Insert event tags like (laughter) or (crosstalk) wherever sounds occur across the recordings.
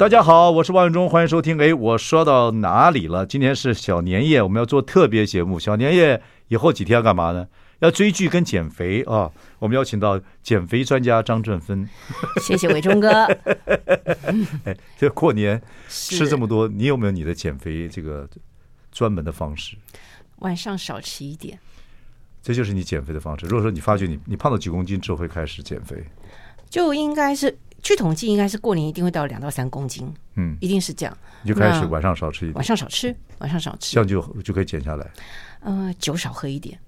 大家好，我是王伟忠，欢迎收听。哎，我说到哪里了？今天是小年夜，我们要做特别节目。小年夜以后几天要干嘛呢？要追剧跟减肥啊！我们邀请到减肥专家张振芬。(laughs) 谢谢伟忠哥。哎，这过年吃这么多，你有没有你的减肥这个专门的方式？晚上少吃一点，这就是你减肥的方式。如果说你发觉你你胖到几公斤之后会开始减肥，就应该是。据统计，应该是过年一定会到两到三公斤，嗯，一定是这样。你就开始晚上少吃一点，晚上少吃，晚上少吃，这样就就可以减下来。呃，酒少喝一点，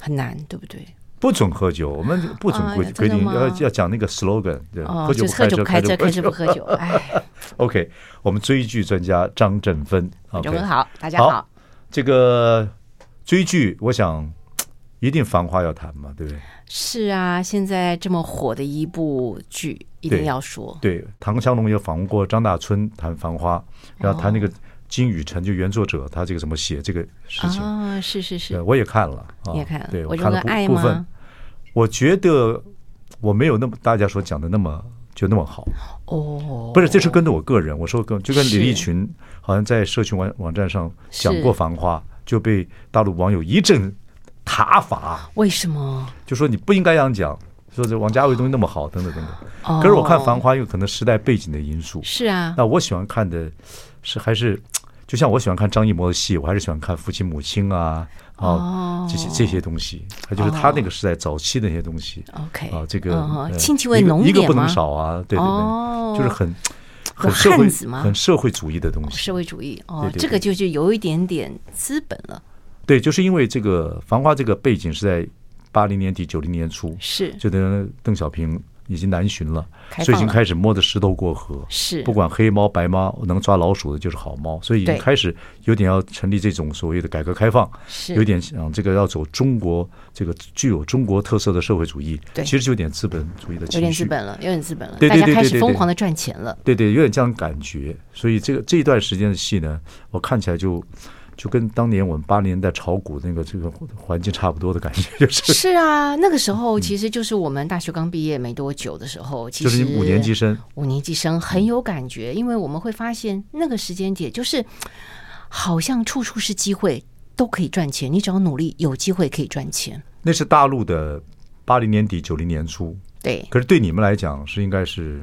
很难，对不对？不准喝酒，我们不准规规定要要讲那个 slogan，对，喝酒不开车，开车开车不喝酒。(laughs) 哎，OK，我们追剧专家张振芬，中文好，大家好。这个追剧，我想。一定繁花要谈嘛，对不对？是啊，现在这么火的一部剧，一定要说。对，对唐湘龙也访问过张大春谈繁花，然后谈那个金宇澄就原作者，他这个怎么写这个事情啊？是是是，我也看了，你也看了，对我看了部分。我觉得我没有那么大家所讲的那么就那么好哦，不是，这是跟着我个人，我说跟就跟李立群好像在社群网网站上讲过繁花，就被大陆网友一阵。塔法？为什么？就说你不应该这样讲，说这王家卫东西那么好，等等等等。可是我看《繁花》有可能时代背景的因素。是啊。那我喜欢看的是还是，就像我喜欢看张艺谋的戏，我还是喜欢看父亲母亲啊啊这些这些东西，他就是他那个时代早期的那些东西。OK 啊，这个亲戚味浓一个不能少啊，对对对，就是很很社会很社会主义的东西。社会主义哦，这个就是有一点点资本了。对，就是因为这个《繁花》这个背景是在八零年底九零年初，是就等邓小平已经南巡了，所以已经开始摸着石头过河。是不管黑猫白猫，能抓老鼠的就是好猫，所以已经开始有点要成立这种所谓的改革开放，是有点想这个要走中国这个具有中国特色的社会主义。对，其实就有点资本主义的情绪，有点资本了，有点资本了，对对对，大家开始疯狂的赚钱了。对对，有点这样感觉。所以这个这一段时间的戏呢，我看起来就。就跟当年我们八零年代炒股那个这个环境差不多的感觉，(laughs) 就是是啊，那个时候其实就是我们大学刚毕业没多久的时候，其实就是五年级生，五年级生很有感觉，因为我们会发现那个时间点就是好像处处是机会，都可以赚钱，你只要努力，有机会可以赚钱。那是大陆的八零年底九零年初。对，可是对你们来讲是应该是，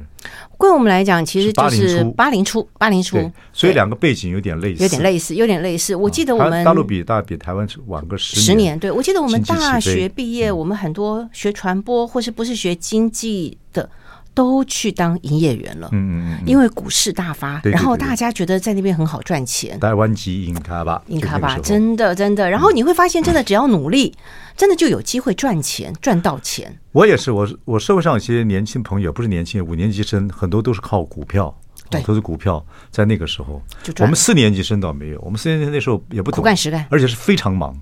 对我们来讲其实就是八零初，八零初，所以两个背景有点类似，有点类似，有点类似。我记得我们大陆比大比台湾晚个十十年，对，我记得我们大学毕业，我们很多学传播或是不是学经济的。都去当营业员了，嗯嗯，因为股市大发，然后大家觉得在那边很好赚钱。台湾籍印卡吧，印卡吧，真的真的。然后你会发现，真的只要努力，真的就有机会赚钱，赚到钱。我也是，我我社会上有些年轻朋友，不是年轻人，五年级生，很多都是靠股票，对，都是股票。在那个时候，我们四年级生倒没有，我们四年级那时候也不懂，苦干实干，而且是非常忙。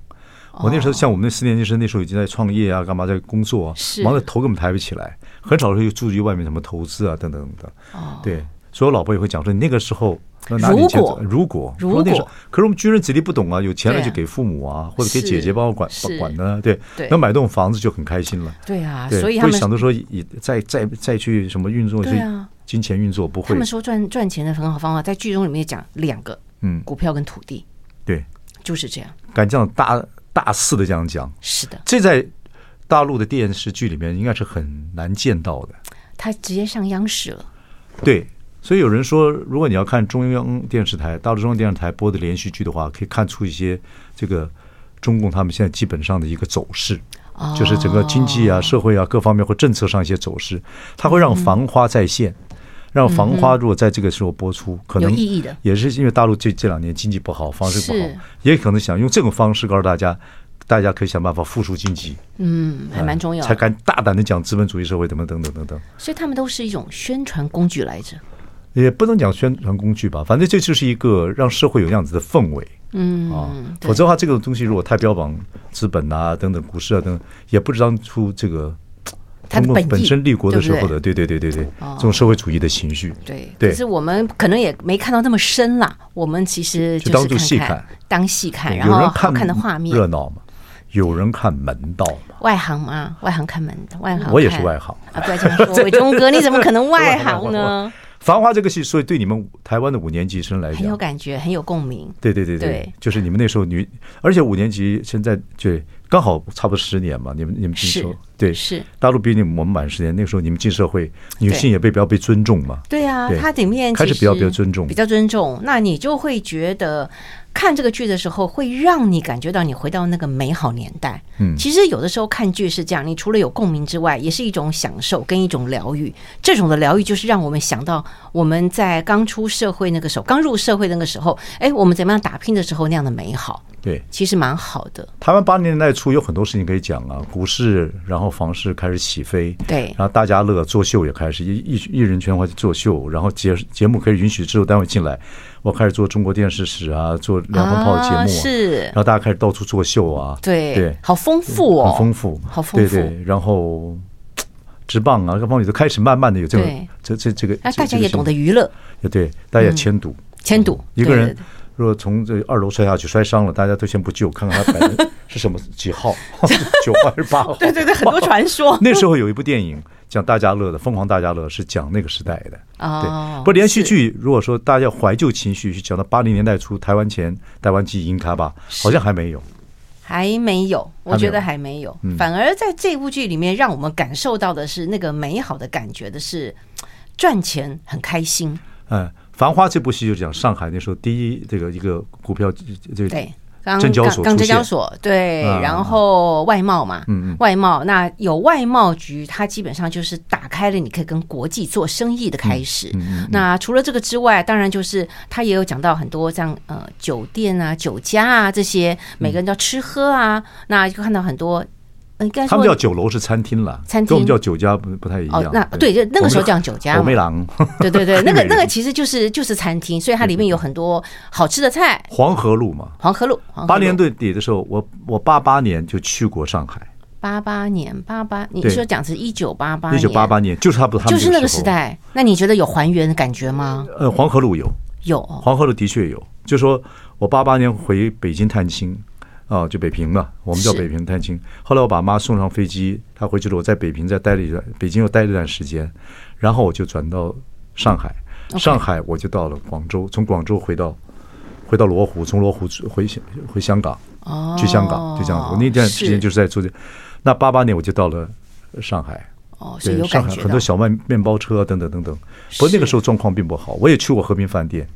我那时候像我们那四年级生，那时候已经在创业啊，干嘛在工作啊，忙得头根本抬不起来。很少会注意外面什么投资啊，等等的。哦，对，所以我老婆也会讲说，你那个时候那哪里如果如果如果那时候，可是我们军人子弟不懂啊，有钱了就给父母啊，或者给姐姐帮我管管呢，对，能买栋房子就很开心了。对啊，对，所以会想着说，以再再再去什么运作，对啊，金钱运作不会。他们说赚赚钱的很好方法，在剧中里面讲两个，嗯，股票跟土地，对，就是这样。敢这样大大肆的这样讲，是的，这在。大陆的电视剧里面应该是很难见到的，他直接上央视了。对，所以有人说，如果你要看中央电视台、大陆中央电视台播的连续剧的话，可以看出一些这个中共他们现在基本上的一个走势，就是整个经济啊、社会啊各方面或政策上一些走势，它会让繁花再现，让繁花如果在这个时候播出，可能意义的也是因为大陆这这两年经济不好，方式不好，也可能想用这种方式告诉大家。大家可以想办法复苏经济，嗯，还蛮重要，才敢大胆的讲资本主义社会，等等等等等等。所以他们都是一种宣传工具来着。也不能讲宣传工具吧，反正这就是一个让社会有那样子的氛围。嗯啊，否则的话，这个东西如果太标榜资本啊等等股市啊等等，也不知道出这个中国本身立国的时候的，对对对对对，这种社会主义的情绪。对，可是我们可能也没看到那么深啦。我们其实就当做戏看，当戏看，然后好看的画面，热闹嘛。有人看门道嘛？外行嘛，外行看门道，外行。我也是外行啊！不要这样说，(laughs) 伟忠哥，你怎么可能外行呢？(laughs) 繁花这个戏，所以对你们台湾的五年级生来讲很有感觉，很有共鸣。对对对对，就是你们那时候女，而且五年级现在对刚好差不多十年嘛，你们你们进社对是大陆比你们我们晚十年，那个时候你们进社会，女性也被比较被尊重嘛。对啊，它里面开始比较比较尊重，比较尊重，那你就会觉得。看这个剧的时候，会让你感觉到你回到那个美好年代。嗯，其实有的时候看剧是这样，你除了有共鸣之外，也是一种享受跟一种疗愈。这种的疗愈就是让我们想到我们在刚出社会那个时候，刚入社会那个时候，哎，我们怎么样打拼的时候那样的美好。对，其实蛮好的。台湾八零年代初有很多事情可以讲啊，股市，然后房市开始起飞，对，然后大家乐作秀也开始，艺艺人圈开始作秀，然后节节目可以允许制作单位进来，我开始做中国电视史啊，做两风炮的节目，啊，是，然后大家开始到处作秀啊，对对，好丰富哦，很丰富，好丰富，对对，然后直棒啊，各方面都开始慢慢的有这种这这这个，那大家也懂得娱乐，也对，大家也迁赌，迁赌，一个人。如果从这二楼摔下去摔伤了，大家都先不救，看看他摆的是什么几号，(laughs) 九号还是八号？对对对，很多传说。(laughs) 那时候有一部电影讲大家乐的《疯狂大家乐》，是讲那个时代的。哦，对，不连续剧，如果说大家怀旧情绪，去讲到八零年代初台湾前台湾记英卡吧，好像还没有，还没有，我觉得还没有。反而在这部剧里面，让我们感受到的是那个美好的感觉的是赚钱很开心。嗯。《繁花》这部戏就讲上海那时候第一这个一个股票这个对，证交所刚证交所对，然后外贸嘛，嗯外贸那有外贸局，它基本上就是打开了你可以跟国际做生意的开始。那除了这个之外，当然就是他也有讲到很多像呃酒店啊、酒家啊这些，每个人都要吃喝啊，那就看到很多。应该他们叫酒楼是餐厅了，餐厅跟我们叫酒家不不太一样。哦，那对，就那个时候叫酒家。火妹郎，对对对，(laughs) 那个那个其实就是就是餐厅，所以它里面有很多好吃的菜。黄河路嘛，黄河路。八零年对底的时候，我我八八年就去过上海。八八年，八八，你说讲是一九八八，一九八八年就是差不多，就是那个时代。那你觉得有还原的感觉吗？呃，黄河路有，有黄河路的确有。就说我八八年回北京探亲。啊，就北平嘛，我们叫北平探亲。后来我把妈送上飞机，她回去了，我在北平再待了一段，北京又待了一段时间，然后我就转到上海，上海我就到了广州，从广州回到回到罗湖，从罗湖回回香港，去香港就这样子。我那段时间就是在做这，那八八年我就到了上海，对，上海很多小卖面包车等等等等。不过那个时候状况并不好，我也去过和平饭店，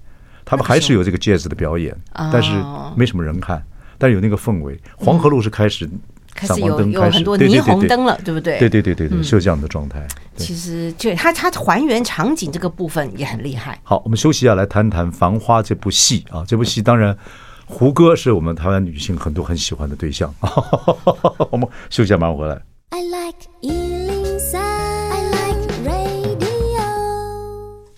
他们还是有这个 jazz 的表演，但是没什么人看。但是有那个氛围，黄河路是开始开始有有很多霓虹灯了，对不对？对对对对对，是有这样的状态。其实就它它还原场景这个部分也很厉害。好，我们休息一下，来谈谈《繁花》这部戏啊。这部戏当然，胡歌是我们台湾女性很多很喜欢的对象。我们休息一下，马上回来。I like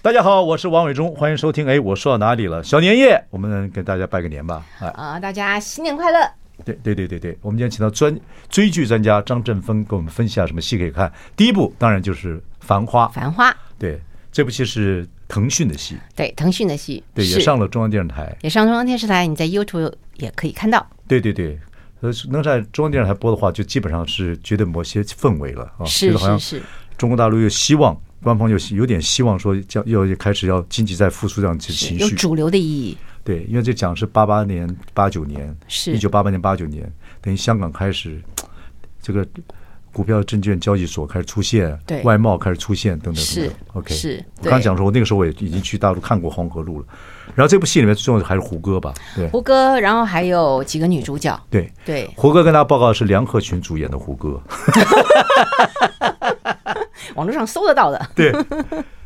大家好，我是王伟忠，欢迎收听。哎，我说到哪里了？小年夜，我们给大家拜个年吧。啊，大家新年快乐！对对对对对，我们今天请到专追剧专家张振峰，给我们分析下什么戏可以看。第一部当然就是《繁花》。繁花，对，这部戏是腾讯的戏，对，腾讯的戏，对，也上了中央电视台，也上中央电视台，你在 YouTube 也可以看到。对对对，呃，能在中央电视台播的话，就基本上是绝对某些氛围了啊，是是是，中国大陆又希望。官方有有点希望说，将要开始要经济在复苏这样子情绪，有主流的意义。对，因为这讲是八八年、八九年，是一九八八年、八九年，等于香港开始这个股票证券交易所开始出现，对，外贸开始出现等等等等。OK，是我刚讲说，我那个时候我也已经去大陆看过黄河路了。然后这部戏里面最重要的还是胡歌吧？对，胡歌，然后还有几个女主角。对对，胡歌跟大家报告的是梁鹤群主演的胡歌。(laughs) (laughs) 网络上搜得到的，(laughs) 对，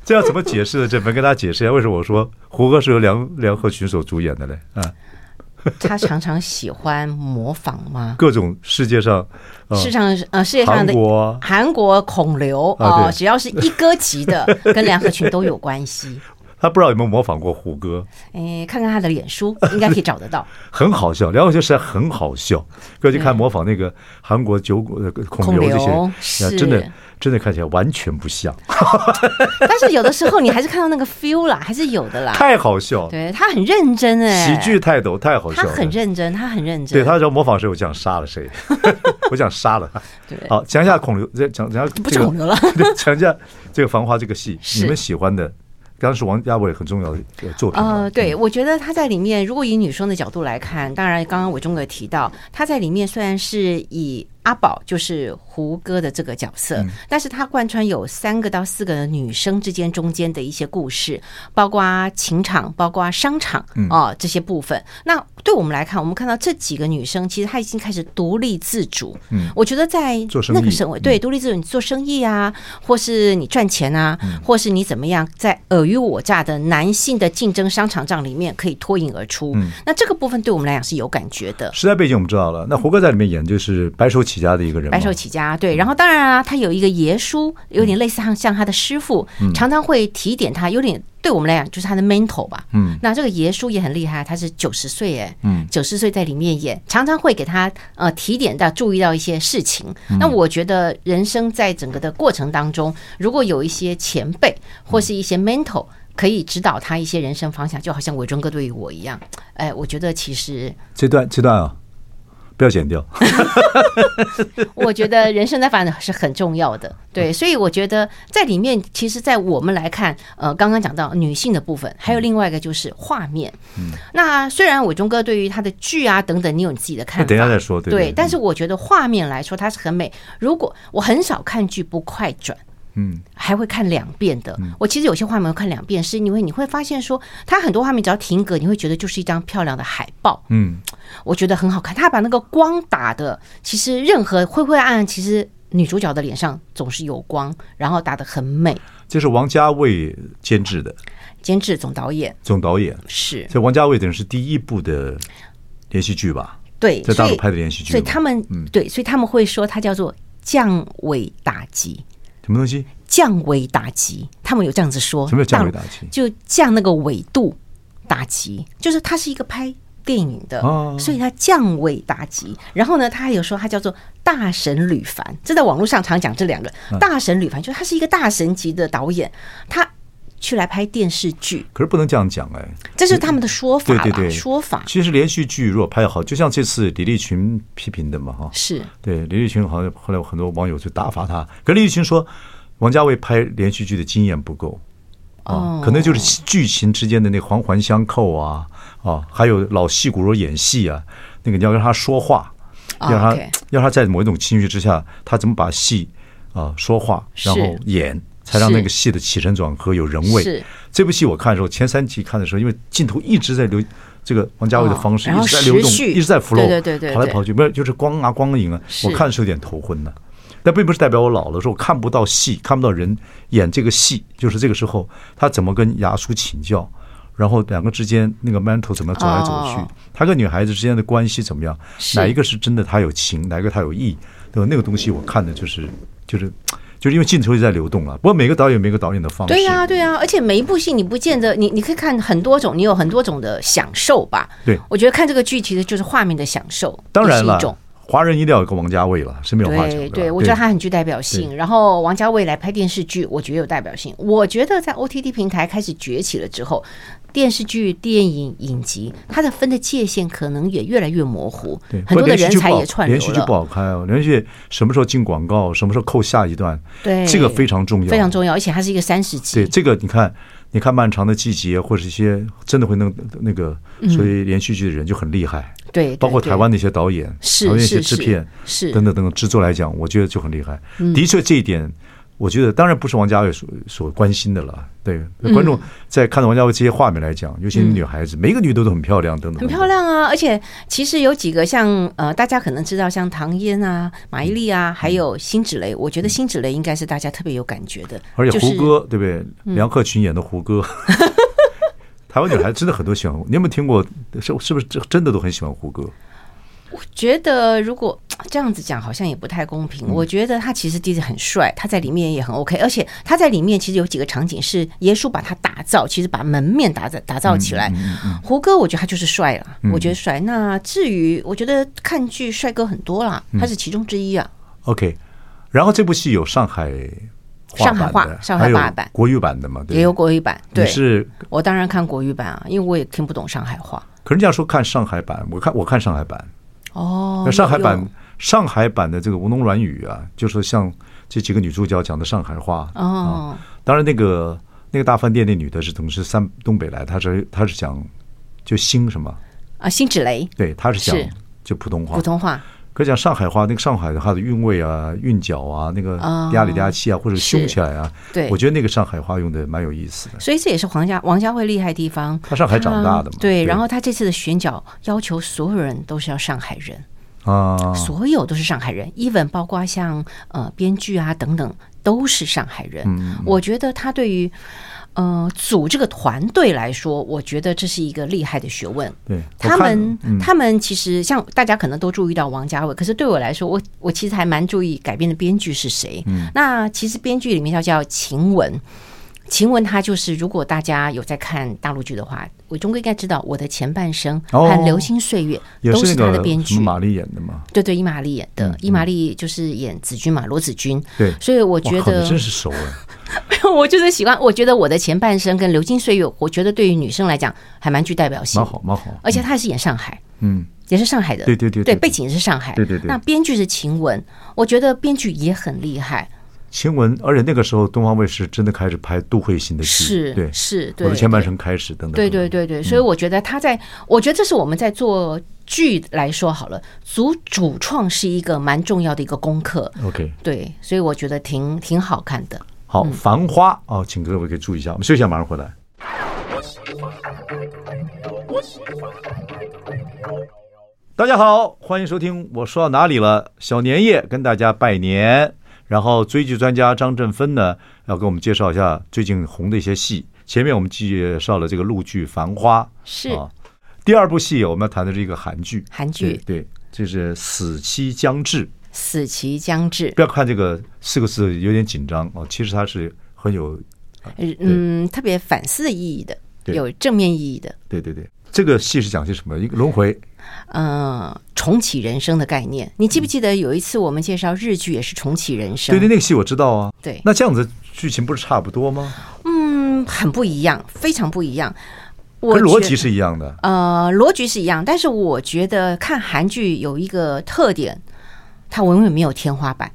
这要怎么解释呢？这没跟大家解释一下，为什么我说胡歌是由梁梁鹤群所主演的嘞？啊，(laughs) 他常常喜欢模仿吗？各种世界上，世上呃世界上的韩国韩国孔刘啊，只要是一哥级的，跟梁鹤群都有关系。他不知道有没有模仿过胡歌？哎，看看他的脸书，应该可以找得到。(laughs) 很好笑，梁永杰实在很好笑。过去看模仿那个韩国九孔孔刘这些，真的真的看起来完全不像。(laughs) 但是有的时候你还是看到那个 feel 啦，还是有的啦。太好笑，对他很认真哎，喜剧泰斗太好笑。他很认真，他很认真。对他说模仿谁，我想杀了谁，(laughs) 我想杀了他。对，好讲一下孔刘，讲讲下不是孔刘了，讲一下这个《繁花》这个戏，你们喜欢的。刚刚是王家卫很重要的作品。呃，对，我觉得他在里面，如果以女生的角度来看，当然刚刚伟忠哥提到，他在里面虽然是以。阿宝就是胡歌的这个角色，但是他贯穿有三个到四个女生之间中间的一些故事，包括情场，包括商场啊这些部分。那对我们来看，我们看到这几个女生，其实她已经开始独立自主。嗯，我觉得在那个社会，对独立自主，你做生意啊，或是你赚钱啊，或是你怎么样，在尔虞我诈的男性的竞争商场战里面可以脱颖而出。那这个部分对我们来讲是有感觉的。时代背景我们知道了，那胡歌在里面演就是白手起。起家的一个人，白手起家，对，然后当然啊，他有一个爷叔，有点类似像像他的师傅，嗯、常常会提点他，有点对我们来讲就是他的 mentor 吧。嗯，那这个爷叔也很厉害，他是九十岁哎，嗯，九十岁在里面演，常常会给他呃提点到注意到一些事情。嗯、那我觉得人生在整个的过程当中，如果有一些前辈或是一些 mentor 可以指导他一些人生方向，就好像伟忠哥对于我一样，哎，我觉得其实这段这段啊。不要剪掉。(laughs) 我觉得人生的发展是很重要的，对，所以我觉得在里面，其实，在我们来看，呃，刚刚讲到女性的部分，还有另外一个就是画面。嗯，那虽然伟忠哥对于他的剧啊等等，你有你自己的看法，(laughs) 等一下再说。对，对，但是我觉得画面来说，它是很美。如果我很少看剧不快转。嗯，还会看两遍的。我其实有些画面会看两遍，是因为你会发现说，它很多画面只要停格，你会觉得就是一张漂亮的海报。嗯，我觉得很好看。他把那个光打的，其实任何灰灰暗暗，其实女主角的脸上总是有光，然后打的很美。这是王家卫监制的，监制总导演，总导演是。这王家卫等于是第一部的连续剧吧？对，在大陆拍的连续剧。所以他们，对，所以他们会说它叫做降维打击。什么东西？降维打击，他们有这样子说。什么叫降维打击？就降那个纬度打击，就是它是一个拍电影的，哦、所以他降维打击。然后呢，他还有说他叫做大神吕凡，这在网络上常讲这两个。啊、大神吕凡就是他是一个大神级的导演，他去来拍电视剧。可是不能这样讲哎，这是他们的说法。对对对，说法。其实连续剧如果拍好，就像这次李立群批评的嘛，哈，是对李立群好像后来有很多网友就打发他，可李立群说。王家卫拍连续剧的经验不够啊，可能就是剧情之间的那环环相扣啊啊，还有老戏骨如演戏啊，那个你要让他说话，要他要他在某一种情绪之下，他怎么把戏啊说话，然后演，才让那个戏的起承转合有人味。这部戏我看的时候，前三集看的时候，因为镜头一直在流，这个王家卫的方式一直在流动，一直在 flow，对对对，跑来跑去，不是就是光啊光影啊，我看是有点头昏的。但并不是代表我老了，说我看不到戏，看不到人演这个戏，就是这个时候他怎么跟牙叔请教，然后两个之间那个 mental 怎么走来走去，他跟女孩子之间的关系怎么样，哪一个是真的他有情，哪一个他有意，对吧？那个东西我看的就是就是就是因为镜头一直在流动了。不过每个导演每个导演的方式，对呀对呀，而且每一部戏你不见得你你可以看很多种，你有很多种的享受吧？对，我觉得看这个剧其实就是画面的享受，当然了。华人一定要有个王家卫了，是没有话讲的。对，对，我觉得他很具代表性。然后王家卫来拍电视剧，我觉得有代表性。我觉得在 OTT 平台开始崛起了之后，电视剧、电影、影集，它的分的界限可能也越来越模糊。对，很多的人才也串流了。连续剧不好开哦，连续剧什么时候进广告，什么时候扣下一段，对，这个非常重要，非常重要。而且它是一个三十集。对，这个你看。你看《漫长的季节》或者一些真的会弄那个，所以连续剧的人就很厉害。对，包括台湾的一些导演，是那些制片，是等等等等制作来讲，我觉得就很厉害。的确，这一点。我觉得当然不是王家卫所所关心的了，对观众在看到王家卫这些画面来讲，尤其是女孩子，每个女的都很漂亮，等等，很漂亮啊！而且其实有几个像呃，大家可能知道像唐嫣啊、马伊琍啊，还有辛芷蕾，我觉得辛芷蕾应该是大家特别有感觉的。而且胡歌对不对？梁克群演的胡歌，(laughs) 台湾女孩真的很多喜欢。你有没有听过？是是不是真的都很喜欢胡歌？我觉得如果这样子讲好像也不太公平。嗯、我觉得他其实弟弟很帅，他在里面也很 OK，而且他在里面其实有几个场景是耶稣把他打造，其实把门面打造打造起来。胡歌，我觉得他就是帅了，嗯、我觉得帅。那至于我觉得看剧帅哥很多啦，他是其中之一啊。嗯、OK，然后这部戏有上海。上海话，上海话版，国语版的嘛，对，也有国语版。对，是，我当然看国语版啊，因为我也听不懂上海话。可人家说看上海版，我看我看上海版。哦，那上海版，上海版的这个吴侬软语啊，就是像这几个女主角讲的上海话。哦，当然那个那个大饭店那女的是从是三东北来，她是她是讲就辛什么啊，辛芷蕾，对，她是讲就普通话，普通话。可以讲上海话，那个上海的话的韵味啊、韵脚啊，那个嗲里嗲气啊，或者凶起来啊，对，我觉得那个上海话用的蛮有意思的。所以这也是王家王家卫厉害的地方。他上海长大的嘛，对。然后他这次的选角要求所有人都是要上海人啊，所有都是上海人，even 包括像呃编剧啊等等都是上海人。我觉得他对于。呃，组这个团队来说，我觉得这是一个厉害的学问。对，他们，嗯、他们其实像大家可能都注意到王家卫，可是对我来说，我我其实还蛮注意改编的编剧是谁。嗯，那其实编剧里面叫叫晴雯，晴雯她就是，如果大家有在看大陆剧的话，我终归应该知道，我的前半生和流星岁月都是她的编剧。伊玛丽演的吗？对对，伊玛丽演的，伊玛丽就是演子君嘛，罗子君。对，所以我觉得真是熟哎。(laughs) 我就是喜欢，我觉得我的前半生跟流金岁月，我觉得对于女生来讲还蛮具代表性，蛮好蛮好。而且她也是演上海，嗯，也是上海的，对对对，对，背景也是上海，对对对。那编剧是晴雯，我觉得编剧也很厉害。晴雯，而且那个时候东方卫视真的开始拍杜慧欣的剧，是，对，是对，我的前半生开始等等，对对对对。所以我觉得他在，我觉得这是我们在做剧来说好了，主主创是一个蛮重要的一个功课。OK，对，所以我觉得挺挺好看的。好，繁花哦，请各位可以注意一下，我们休息一下，马上回来。大家好，欢迎收听。我说到哪里了？小年夜跟大家拜年。然后追剧专家张振芬呢，要给我们介绍一下最近红的一些戏。前面我们介绍了这个陆剧《繁花》，是啊。第二部戏我们要谈的是一个韩剧，韩剧对，对，就是《死期将至》。死期将至，不要看这个四个字有点紧张哦，其实它是很有，嗯，特别反思的意义的，有正面意义的。对对对，这个戏是讲些什么？一个轮回，嗯，重启人生的概念。你记不记得有一次我们介绍日剧也是重启人生？对对，那个戏我知道啊。对，那这样子剧情不是差不多吗？嗯，很不一样，非常不一样。我逻辑是一样的，呃，逻辑是一样，但是我觉得看韩剧有一个特点。它永远没有天花板，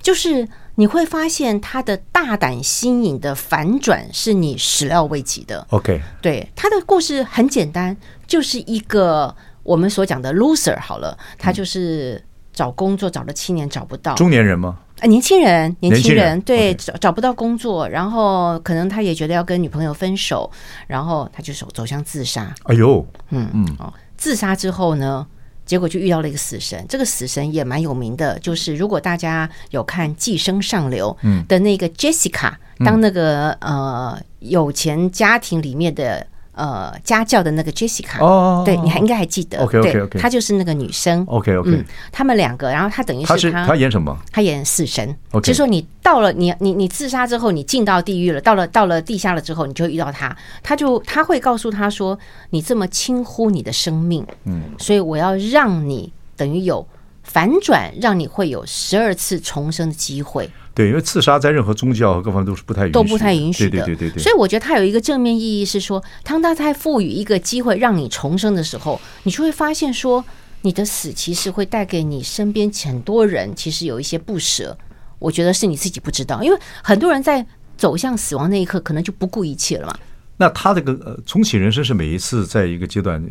就是你会发现他的大胆新颖的反转是你始料未及的。OK，对，他的故事很简单，就是一个我们所讲的 loser 好了，他就是找工作找了七年找不到，中年人吗？啊，年轻人，年轻人，人对找找不到工作，然后可能他也觉得要跟女朋友分手，然后他就走走向自杀。哎呦，嗯嗯，哦，自杀之后呢？结果就遇到了一个死神，这个死神也蛮有名的，就是如果大家有看《寄生上流》的那个 Jessica，当那个呃有钱家庭里面的。呃，家教的那个 Jessica，哦，对，你还应该还记得，OK OK OK，她就是那个女生，OK OK，嗯，他们两个，然后她等于是她演什么？她演死神，就是说你到了你你你自杀之后，你进到地狱了，到了到了地下了之后，你就遇到他，他就他会告诉他说，你这么轻忽你的生命，嗯，所以我要让你等于有反转，让你会有十二次重生的机会。对，因为刺杀在任何宗教和各方面都是不太允许，都不太允许的。对对对对对。所以我觉得它有一个正面意义是说，当他在赋予一个机会让你重生的时候，你就会发现说，你的死其实会带给你身边很多人其实有一些不舍。我觉得是你自己不知道，因为很多人在走向死亡那一刻，可能就不顾一切了嘛。那他这个呃重启人生是每一次在一个阶段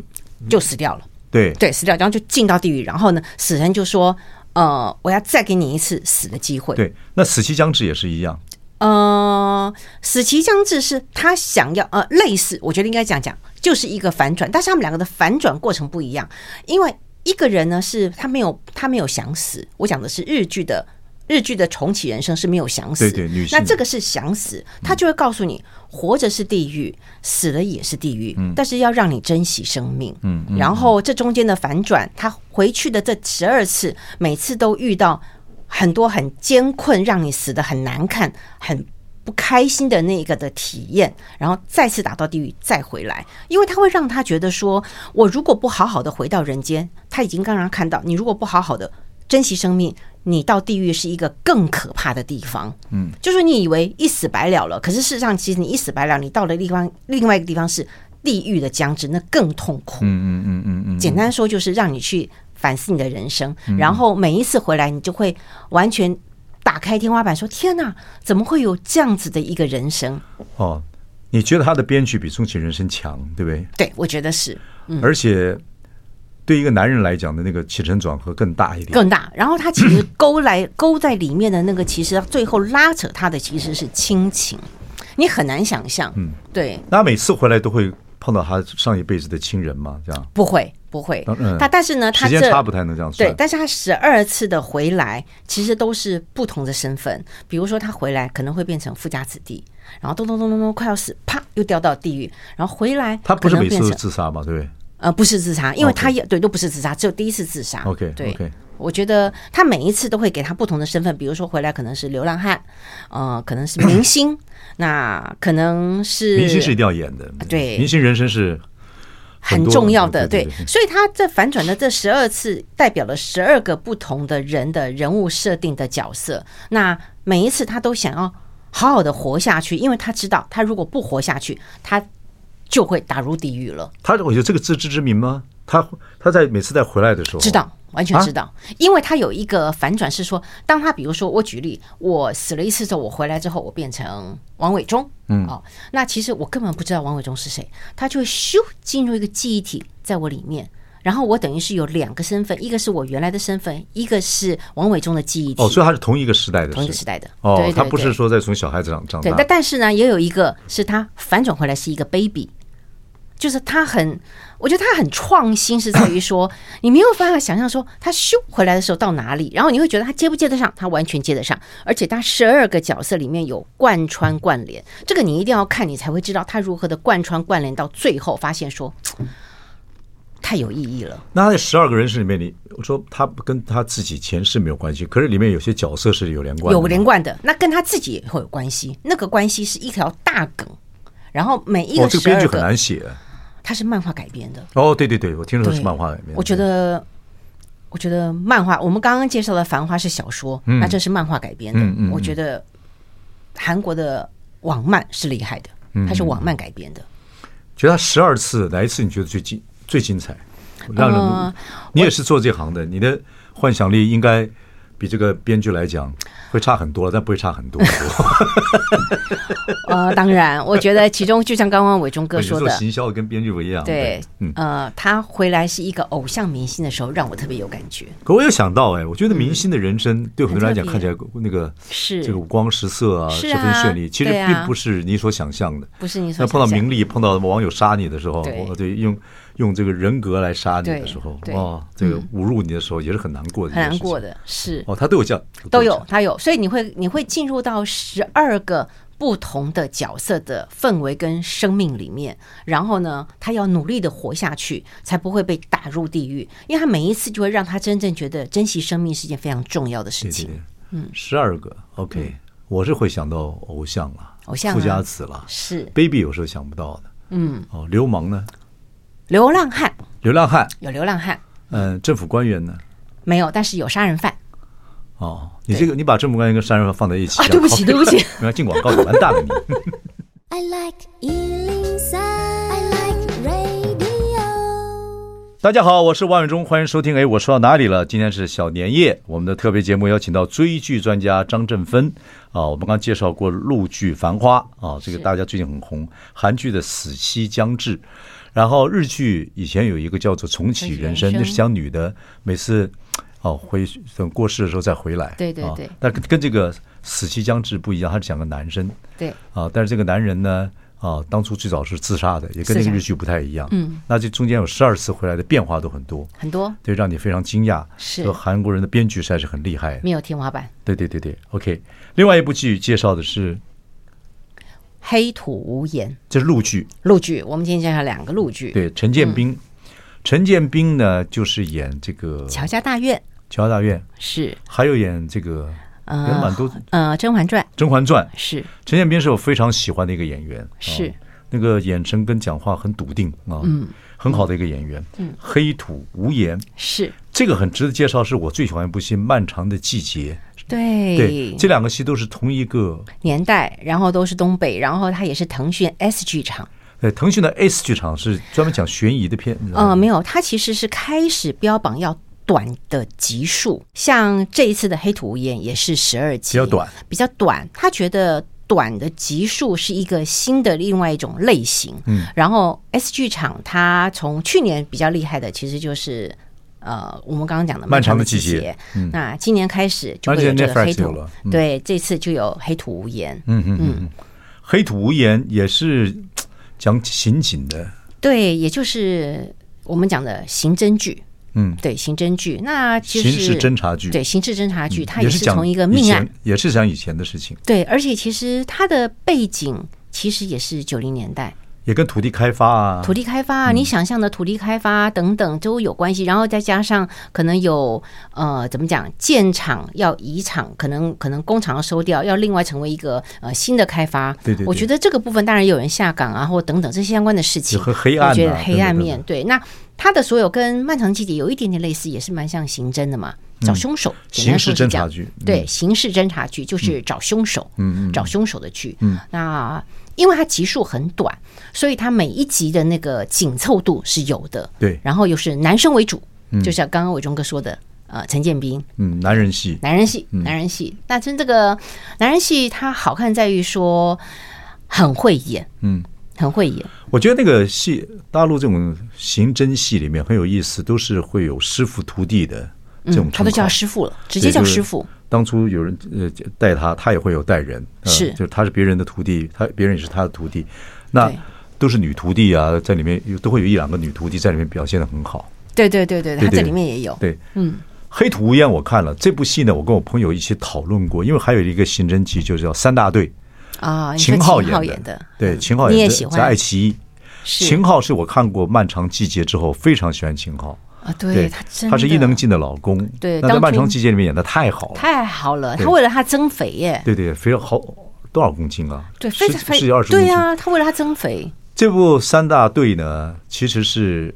就死掉了，对对，死掉，然后就进到地狱，然后呢，死人就说。呃，我要再给你一次死的机会。对，那死期将至也是一样。呃，死期将至是他想要呃类似，我觉得应该这样讲，就是一个反转，但是他们两个的反转过程不一样。因为一个人呢是他没有他没有想死，我讲的是日剧的日剧的重启人生是没有想死，对对，那这个是想死，他就会告诉你，活着是地狱，死了也是地狱，嗯，但是要让你珍惜生命，嗯，然后这中间的反转，他回去的这十二次，每次都遇到很多很艰困，让你死的很难看，很不开心的那个的体验，然后再次打到地狱，再回来，因为他会让他觉得说，我如果不好好的回到人间，他已经刚刚看到，你如果不好好的珍惜生命。你到地狱是一个更可怕的地方，嗯，就是你以为一死百了了，可是事实上，其实你一死百了，你到了地方另外一个地方是地狱的僵直，那更痛苦。嗯嗯嗯嗯嗯。简单说就是让你去反思你的人生，然后每一次回来，你就会完全打开天花板，说：“天哪，怎么会有这样子的一个人生？”哦，你觉得他的编剧比重启人生强，对不对？对，我觉得是，嗯，而且。对一个男人来讲的那个起承转合更大一点，更大。然后他其实勾来勾在里面的那个，其实最后拉扯他的其实是亲情，你很难想象。嗯，对。那每次回来都会碰到他上一辈子的亲人吗？这样不会，不会。嗯，他但是呢，他时间差不太能这样说。对，但是他十二次的回来，其实都是不同的身份。比如说他回来可能会变成富家子弟，然后咚咚咚咚咚快要死，啪又掉到地狱，然后回来他不是每次都自杀吗？对不对？呃，不是自杀，因为他也对，都不是自杀，只有第一次自杀。OK，对，okay. 我觉得他每一次都会给他不同的身份，比如说回来可能是流浪汉，呃，可能是明星，那可能是明星是一定要演的，对，明星人生是很，很重要的，对，对，对，所以他这反转的这十二次代表了十二个不同的人的人物设定的角色，那每一次他都想要好好的活下去，因为他知道他如果不活下去，他。就会打入地狱了。他我觉得这个自知之明吗？他他在每次在回来的时候，知道完全知道，啊、因为他有一个反转是说，当他比如说我举例，我死了一次之后，我回来之后，我变成王伟忠，嗯，哦，那其实我根本不知道王伟忠是谁，他就会咻进入一个记忆体在我里面。然后我等于是有两个身份，一个是我原来的身份，一个是王伟忠的记忆体。哦，所以他是同一个时代的，同一个时代的。哦，对对对，他不是说在从小孩子长长大。对，但但是呢，也有一个是他反转回来是一个 baby，就是他很，我觉得他很创新，是在于说 (coughs) 你没有办法想象说他咻回来的时候到哪里，然后你会觉得他接不接得上，他完全接得上，而且他十二个角色里面有贯穿关联，这个你一定要看你才会知道他如何的贯穿关联，到最后发现说。太有意义了。那他在十二个人生里面，你我说他跟他自己前世没有关系，可是里面有些角色是有连贯的，有连贯的。那跟他自己也会有关系，那个关系是一条大梗。然后每一个哦，这个编剧很难写，他是漫画改编的。哦，对对对，我听说是漫画改编。我觉得，我觉得漫画，我们刚刚介绍的《繁花》是小说，嗯，那这是漫画改编的。嗯嗯，我觉得韩国的网漫是厉害的，它是网漫改编的。觉得他十二次，哪一次你觉得最近？最精彩，让人，你也是做这行的，你的幻想力应该比这个编剧来讲会差很多，但不会差很多。(laughs) 呃，当然，我觉得其中就像刚刚伟忠哥说的，(laughs) 做行销跟编剧不一样。对，嗯，呃，他回来是一个偶像明星的时候，让我特别有感觉。可我有想到，哎，我觉得明星的人生对很多人来讲看起来那个是这个五光十色啊，十分绚丽，其实并不是你所想象的。不是你所想象的。那碰到名利，碰到网友杀你的时候，对，用。用这个人格来杀你的时候，哦，这个侮辱你的时候也是很难过的，很难过的是。哦，他都有这样，都有他有，所以你会你会进入到十二个不同的角色的氛围跟生命里面，然后呢，他要努力的活下去，才不会被打入地狱，因为他每一次就会让他真正觉得珍惜生命是一件非常重要的事情。嗯，十二个，OK，我是会想到偶像了，偶像富家子了，是。Baby 有时候想不到的，嗯，哦，流氓呢？流浪汉，流浪汉有流浪汉，嗯，政府官员呢？没有，但是有杀人犯。哦，你这个你把政府官员跟杀人犯放在一起啊？对不起，对不起，(laughs) 原来进广告有完蛋了你。I like 103, I like radio。大家好，我是王伟忠，欢迎收听。哎，我说到哪里了？今天是小年夜，我们的特别节目邀请到追剧专家张振芬啊。我们刚介绍过陆剧《繁花》啊，这个大家最近很红，韩剧的《死期将至》。然后日剧以前有一个叫做《重启人生》，那是讲女的每次哦回等过世的时候再回来。对对对。但跟跟这个《死期将至》不一样，他是讲个男生。对。啊，但是这个男人呢，啊，当初最早是自杀的，也跟那个日剧不太一样。嗯，那这中间有十二次回来的变化都很多，很多，对，让你非常惊讶。是，韩国人的编剧实在是很厉害，没有天花板。对对对对，OK。另外一部剧介绍的是《黑土无言》，这是陆剧。陆剧，我们今天介绍两个陆剧。对，陈建斌，陈建斌呢就是演这个《乔家大院》，乔家大院是，还有演这个。演蛮多，呃，《甄嬛传》《甄嬛传》是陈建斌是我非常喜欢的一个演员，是那个眼神跟讲话很笃定啊，嗯，很好的一个演员。嗯，黑土无言是这个很值得介绍，是我最喜欢一部戏《漫长的季节》。对对，这两个戏都是同一个年代，然后都是东北，然后它也是腾讯 S 剧场。对，腾讯的 S 剧场是专门讲悬疑的片。呃，没有，它其实是开始标榜要。短的集数，像这一次的《黑土无言》也是十二集，比较短，比较短。他觉得短的集数是一个新的另外一种类型。嗯，然后 S 剧场它从去年比较厉害的，其实就是呃，我们刚刚讲的漫长的季节。嗯，那今年开始就会有这个黑土，嗯、对，这次就有《黑土无言》。嗯嗯嗯，《黑土无言》也是讲刑警的，对，也就是我们讲的刑侦剧。嗯，对，刑侦剧，那其实刑事侦查剧，对，刑事侦查剧，它也是从一个命案，也是讲以前的事情。对，而且其实它的背景其实也是九零年代，也跟土地开发啊，土地开发啊，你想象的土地开发等等都有关系。然后再加上可能有呃，怎么讲，建厂要移厂，可能可能工厂要收掉，要另外成为一个呃新的开发。对对，我觉得这个部分当然有人下岗啊，或等等这些相关的事情，很黑暗，我觉得黑暗面。对，那。他的所有跟《漫长季节》有一点点类似，也是蛮像刑侦的嘛，找凶手。刑事侦查剧，对，刑事侦查剧就是找凶手，嗯，找凶手的剧。嗯，那因为它集数很短，所以它每一集的那个紧凑度是有的。对，然后又是男生为主，就像刚刚伟忠哥说的，呃，陈建斌，嗯，男人戏，男人戏，男人戏。那真这个男人戏它好看在于说很会演，嗯。很会演，我觉得那个戏，大陆这种刑侦戏里面很有意思，都是会有师傅徒弟的这种、嗯，他都叫师傅了，直接叫师傅。当初有人呃带他，他也会有带人，是，就是他是别人的徒弟，他别人也是他的徒弟，那都是女徒弟啊，在里面有都会有一两个女徒弟在里面表现的很好。对对对对，他在里面也有。对，嗯，黑土无烟我看了这部戏呢，我跟我朋友一起讨论过，因为还有一个刑侦剧就是叫三大队。啊，秦昊演的，对，秦昊演的，在爱奇艺。秦昊是我看过《漫长季节》之后非常喜欢秦昊啊，对他，他是伊能静的老公，对，那在《漫长季节》里面演的太好了，太好了，他为了他增肥耶，对对，肥了好多少公斤啊？对，非常十几二十公斤，对啊，他为了他增肥。这部三大队呢，其实是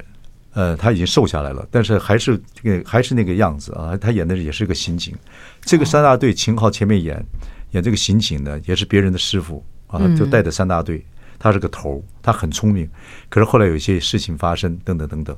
呃他已经瘦下来了，但是还是这个还是那个样子啊，他演的也是个刑警。这个三大队，秦昊前面演。演这个刑警呢，也是别人的师傅啊，就带着三大队。他是个头，他很聪明。可是后来有一些事情发生，等等等等。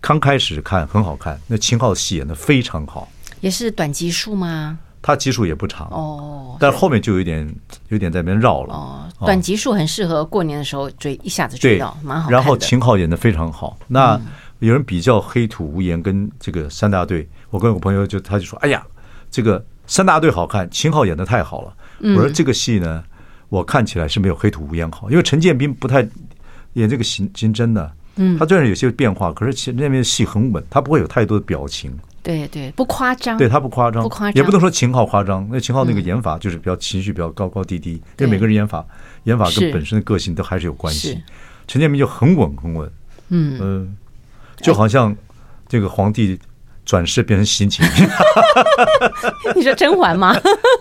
刚开始看很好看，那秦昊的戏演的非常好。也是短集数吗？他集数也不长哦，但是后面就有点有点在那边绕了哦。短集数很适合过年的时候追，一下子追到，蛮好。然后秦昊演的非常好。那有人比较《黑土无言》跟这个三大队，我跟我朋友就他就说：“哎呀，这个。”三大队好看，秦昊演的太好了。我说这个戏呢，我看起来是没有《黑土无言》好，因为陈建斌不太演这个刑刑侦的。嗯，他虽然有些变化，可是其实那边戏很稳，他不会有太多的表情。对对，不夸张。对他不夸张，不夸张，也不能说秦昊夸张。那秦昊那个演法就是比较情绪比较高高低低，因为每个人演法演法跟本身的个性都还是有关系。陈建斌就很稳很稳。嗯嗯，就好像这个皇帝。转世变成刑警，(laughs) 你说甄嬛吗？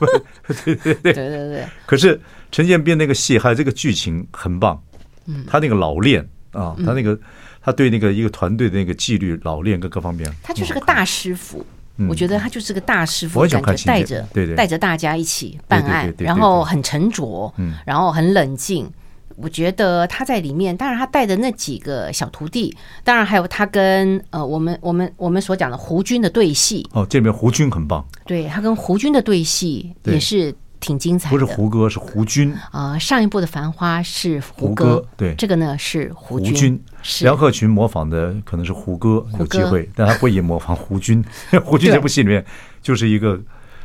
(laughs) 对对对对对对。可是陈建斌那个戏还有这个剧情很棒，嗯，他那个老练啊，他那个他对那个一个团队的那个纪律老练跟各方面，他就是个大师傅。我觉得他就是个大师傅，感觉带着对对带着大家一起办案，然后很沉着，嗯，然后很冷静。我觉得他在里面，当然他带的那几个小徒弟，当然还有他跟呃我们我们我们所讲的胡军的对戏。哦，这里面胡军很棒。对，他跟胡军的对戏也是挺精彩的。不是胡歌，是胡军啊、呃。上一部的《繁花》是胡歌，对，这个呢是胡军。胡军是梁鹤群模仿的可能是胡歌，有机会，但他不以模仿胡军。(laughs) 胡军这部戏里面就是一个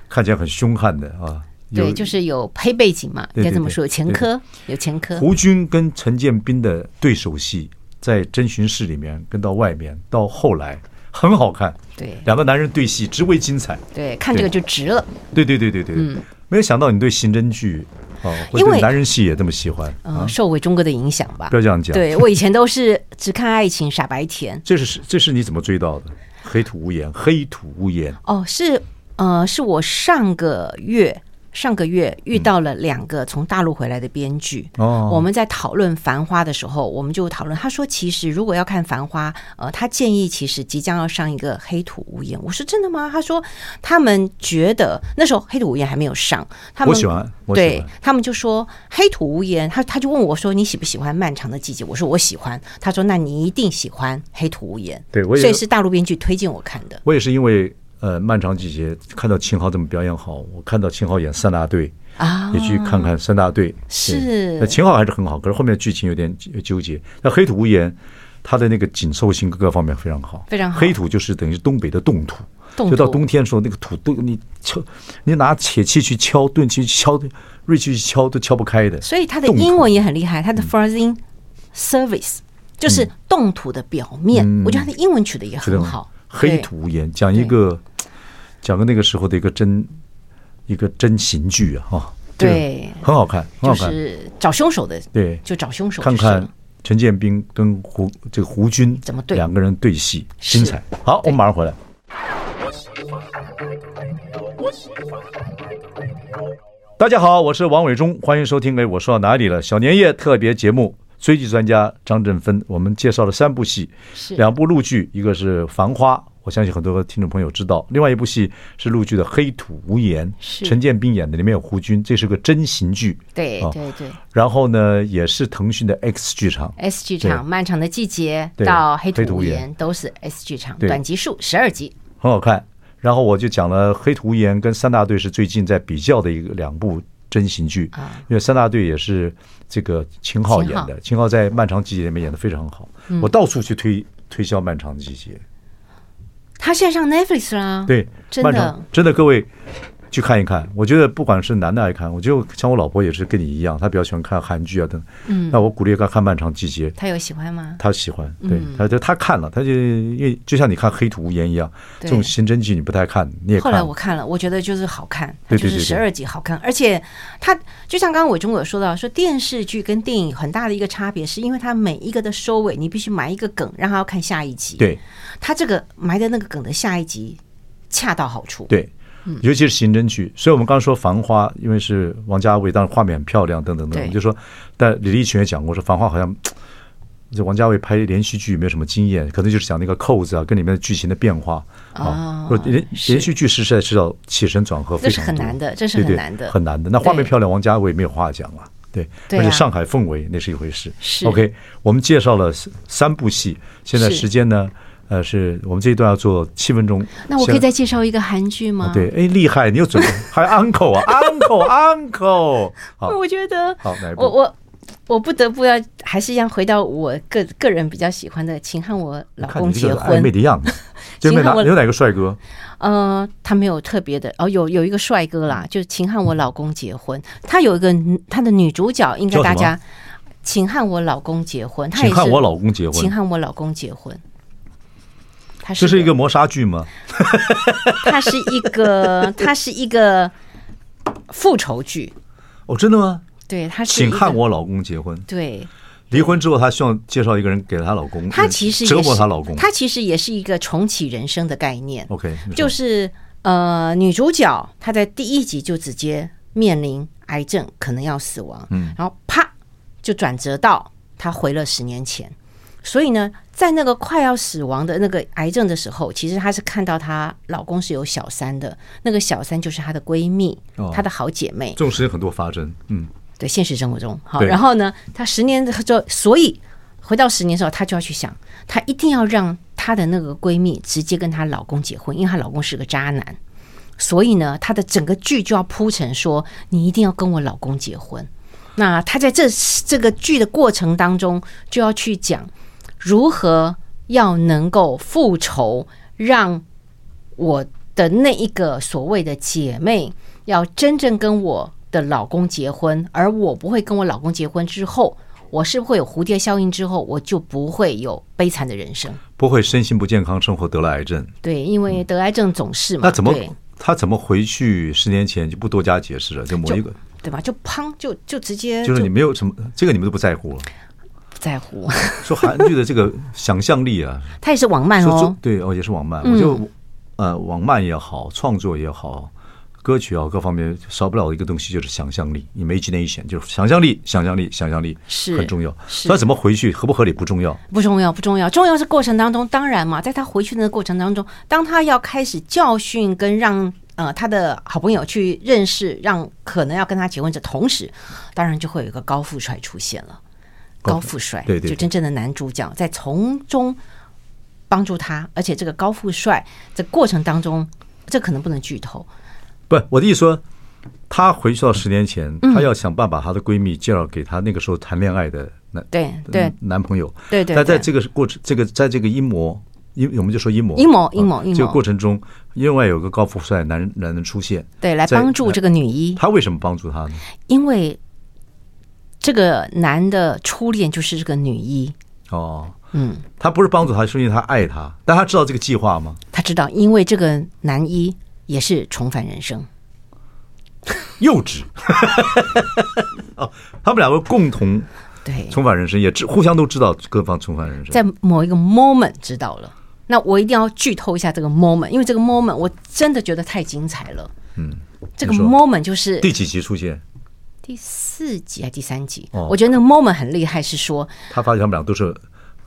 看起来很凶悍的啊。对，就是有黑背景嘛，应该这么说，前科有前科。胡军跟陈建斌的对手戏，在侦讯室里面跟到外面，到后来很好看。对，两个男人对戏极为精彩。对，看这个就值了。对对对对对，嗯，没有想到你对刑侦剧哦，因为男人戏也这么喜欢。嗯，受伟忠哥的影响吧。不要这样讲。对，我以前都是只看爱情傻白甜。(laughs) 这是这是你怎么追到的？黑土无言，黑土无言。哦，是呃，是我上个月。上个月遇到了两个从大陆回来的编剧，哦，我们在讨论《繁花》的时候，我们就讨论。他说：“其实如果要看《繁花》，呃，他建议其实即将要上一个《黑土无言》。”我说：“真的吗？”他说：“他们觉得那时候《黑土无言》还没有上，他们我喜欢，对他们就说《黑土无言》，他他就问我说：‘你喜不喜欢《漫长的季节》？’我说：‘我喜欢。’他说：‘那你一定喜欢《黑土无言》。’对，我也所以是大陆编剧推荐我看的。我也是因为呃，《漫长季节》看到秦昊这么表演好，我看到秦昊演三大队。啊，也去看看三大队，是那秦昊还是很好，可是后面剧情有点纠结。那黑土无言，它的那个紧凑性各个方面非常好，非常好。黑土就是等于东北的冻土，土就到冬天的时候，那个土都你敲，你拿铁器去敲，钝器去敲，锐器去敲都敲不开的。所以它的英文也很厉害，它的 frozen service 就是冻土的表面。嗯、我觉得它的英文取得也很好。黑土无言讲一个讲个那个时候的一个真。一个真刑剧啊，哈，对，很好看，很好看，就是找凶手的，对，就找凶手，看看陈建斌跟胡这个胡军怎么对，两个人对戏，精彩。好，我们马上回来。大家好，我是王伟忠，欢迎收听。哎，我说到哪里了？小年夜特别节目，追剧专家张振芬，我们介绍了三部戏，是两部陆剧，一个是《繁花》。我相信很多听众朋友知道，另外一部戏是陆剧的《黑土无言》，是陈建斌演的，里面有胡军，这是个真刑剧。对对对。然后呢，也是腾讯的 X 剧场，S 剧场《漫长的季节》到《黑土无言》都是 S 剧场，短集数十二集，很好看。然后我就讲了《黑土无言》跟三大队是最近在比较的一个两部真刑剧，因为三大队也是这个秦昊演的，秦昊。在《漫长季节》里面演的非常好，我到处去推推销《漫长的季节》。他现在上 Netflix 啦，对，真的，真的，各位去看一看。我觉得不管是男的爱看，我就像我老婆也是跟你一样，她比较喜欢看韩剧啊等。嗯，那我鼓励她看《漫长季节》。她有喜欢吗？她喜欢，对，她就她看了，她就因为就像你看《黑土无言》一样，这种刑侦剧你不太看，你也看。后来我看了，我觉得就是好看，就是十二集好看，而且它就像刚刚伟忠有说到，说电视剧跟电影很大的一个差别，是因为它每一个的收尾，你必须埋一个梗，让他要看下一集。对。他这个埋的那个梗的下一集恰到好处，对，尤其是刑侦剧。所以我们刚刚说《繁花》，因为是王家卫，当然画面很漂亮，等等等等。就说，但李立群也讲过，说《繁花》好像 (tsk) 这王家卫拍连续剧没有什么经验，可能就是讲那个扣子啊，跟里面的剧情的变化啊。连连续剧实在是要起承转合，非常很难的，这是很难的，很难的。那画面漂亮，王家卫没有话讲啊。对，而且上海氛围那是一回事。是 OK，我们介绍了三部戏，现在时间呢？呃，是我们这一段要做七分钟。那我可以再介绍一个韩剧吗？对，哎，厉害，你又准备还 uncle 啊，uncle (laughs) uncle。好，我觉得好，我我我不得不要，还是要回到我个个人比较喜欢的，秦汉我老公结婚。暧昧的样子，(laughs) 请和我有哪个帅哥？呃，他没有特别的，哦，有有一个帅哥啦，就是秦汉我老公结婚。他有一个他的女主角，应该大家秦汉我老公结婚。他也。秦汉我老公结婚，秦汉我老公结婚。这是一个磨砂剧吗？(laughs) 它是一个，它是一个复仇剧。哦，真的吗？对，他是。请和我老公结婚。对，离婚之后，她希望介绍一个人给她老公。她其实折磨她老公。她其实也是一个重启人生的概念。OK，就是呃，女主角她在第一集就直接面临癌症，可能要死亡。嗯，然后啪就转折到她回了十年前。所以呢，在那个快要死亡的那个癌症的时候，其实她是看到她老公是有小三的，那个小三就是她的闺蜜，她的好姐妹。这种事情很多发生，嗯，对，现实生活中，好，然后呢，她十年之后，所以回到十年之后，她就要去想，她一定要让她的那个闺蜜直接跟她老公结婚，因为她老公是个渣男，所以呢，她的整个剧就要铺成说，你一定要跟我老公结婚。那她在这这个剧的过程当中，就要去讲。如何要能够复仇，让我的那一个所谓的姐妹要真正跟我的老公结婚，而我不会跟我老公结婚之后，我是不会有蝴蝶效应之后，我就不会有悲惨的人生，不会身心不健康，生活得了癌症。对，因为得癌症总是嘛。那怎么他怎么回去十年前就不多加解释了？就某一个对吧？就砰，就就直接就是你没有什么这个你们都不在乎了，不在乎。(laughs) 说韩剧的这个想象力啊，(laughs) 他也是网漫哦，对哦，也是网漫。我就呃，网漫也好，创作也好。歌曲啊，各方面少不了的一个东西就是想象力，imagination，就是想象力，想象力，想象力是很重要。他怎么回去合不合理不重要，不重要，不重要，重要是过程当中。当然嘛，在他回去的过程当中，当他要开始教训跟让呃他的好朋友去认识，让可能要跟他结婚的同时，当然就会有一个高富帅出现了。高富帅，对对，就真正的男主角在从中帮助他，而且这个高富帅在过程当中，这可能不能剧透。不，我的意思说，她回去到十年前，她、嗯、要想办法把她的闺蜜介绍给她那个时候谈恋爱的男对对男朋友。对对，但在这个过程，这个在这个阴谋阴，我们就说阴谋阴谋阴谋阴谋这个过程中，另外有个高富帅男人男人出现，对，来帮助这个女一。他为什么帮助她呢？因为这个男的初恋就是这个女一。哦，嗯，他不是帮助他，是因为他爱他，但他知道这个计划吗？他知道，因为这个男一。也是重返人生，幼稚。哦，他们两个共同对重返人生，也知互相都知道各方重返人生，在某一个 moment 知道了。那我一定要剧透一下这个 moment，因为这个 moment 我真的觉得太精彩了。嗯，这个 moment 就是第几集出现？第四集还是第三集？哦，我觉得那个 moment 很厉害，是说他发现他们俩都是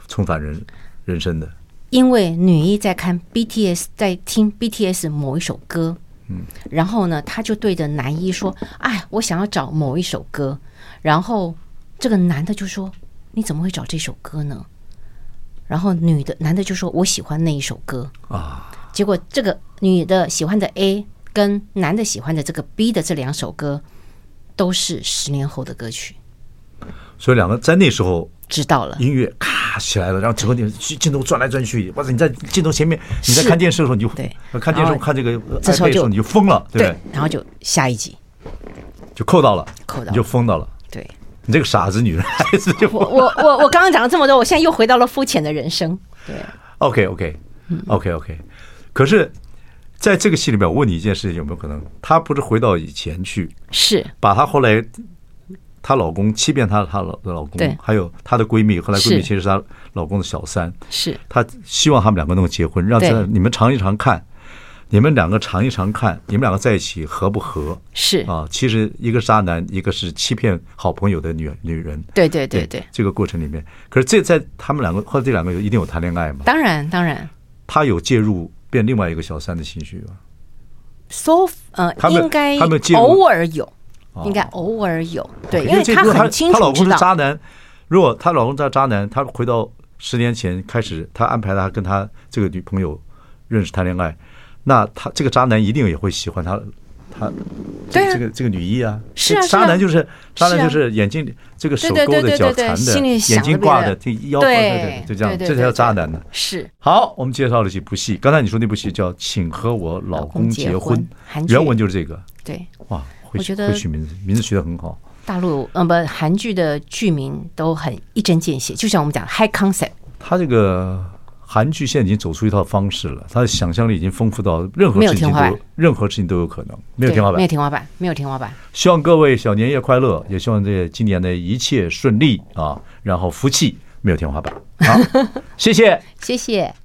重返人人生的。因为女一在看 BTS，在听 BTS 某一首歌，嗯，然后呢，他就对着男一说：“哎，我想要找某一首歌。”然后这个男的就说：“你怎么会找这首歌呢？”然后女的男的就说：“我喜欢那一首歌啊。”结果这个女的喜欢的 A 跟男的喜欢的这个 B 的这两首歌都是十年后的歌曲，所以两个在那时候。知道了，音乐咔起来了，然后整个镜镜头转来转去，哇塞！你在镜头前面，你在看电视的时候，你就对。看电视看这个的时候，你就疯了，对，对，然后就下一集。就扣到了，扣到你就疯到了，对，你这个傻子女人孩子就我我我我刚刚讲了这么多，我现在又回到了肤浅的人生，对，OK OK OK OK，可是在这个戏里面，我问你一件事情，有没有可能她不是回到以前去，是把她后来。她老公欺骗她，她老的老公，还有她的闺蜜，后来闺蜜其实是她老公的小三。是她希望他们两个能够结婚，让这你们尝一尝看，你们两个尝一尝看，你们两个在一起合不合？是啊，其实一个渣男，一个是欺骗好朋友的女女人。对对对对，这个过程里面，可是这在他们两个或者这两个有一定有谈恋爱吗？当然当然，她有介入变另外一个小三的情绪吧？So 呃，应该偶尔有。应该偶尔有对，因为他很清楚，她老公是渣男。如果她老公在渣男，她回到十年前开始，她安排她跟她这个女朋友认识谈恋爱，那他这个渣男一定也会喜欢她。他对这个这个女一啊，是啊，渣男就是渣男就是眼睛这个手勾的脚缠的，眼睛挂的这腰，对对，就这样，这才叫渣男呢。是好，我们介绍了几部戏，刚才你说那部戏叫《请和我老公结婚》，原文就是这个。对，哇。我觉得会取名字，名字取得很好。大陆呃不，韩剧的剧名都很一针见血，就像我们讲 high concept。他这个韩剧现在已经走出一套方式了，他的想象力已经丰富到任何事情都有，任何事情都有可能。没有天花板，没有天花板，没有天花板。希望各位小年夜快乐，也希望这今年的一切顺利啊，然后福气没有天花板。好，谢谢，(laughs) 谢谢。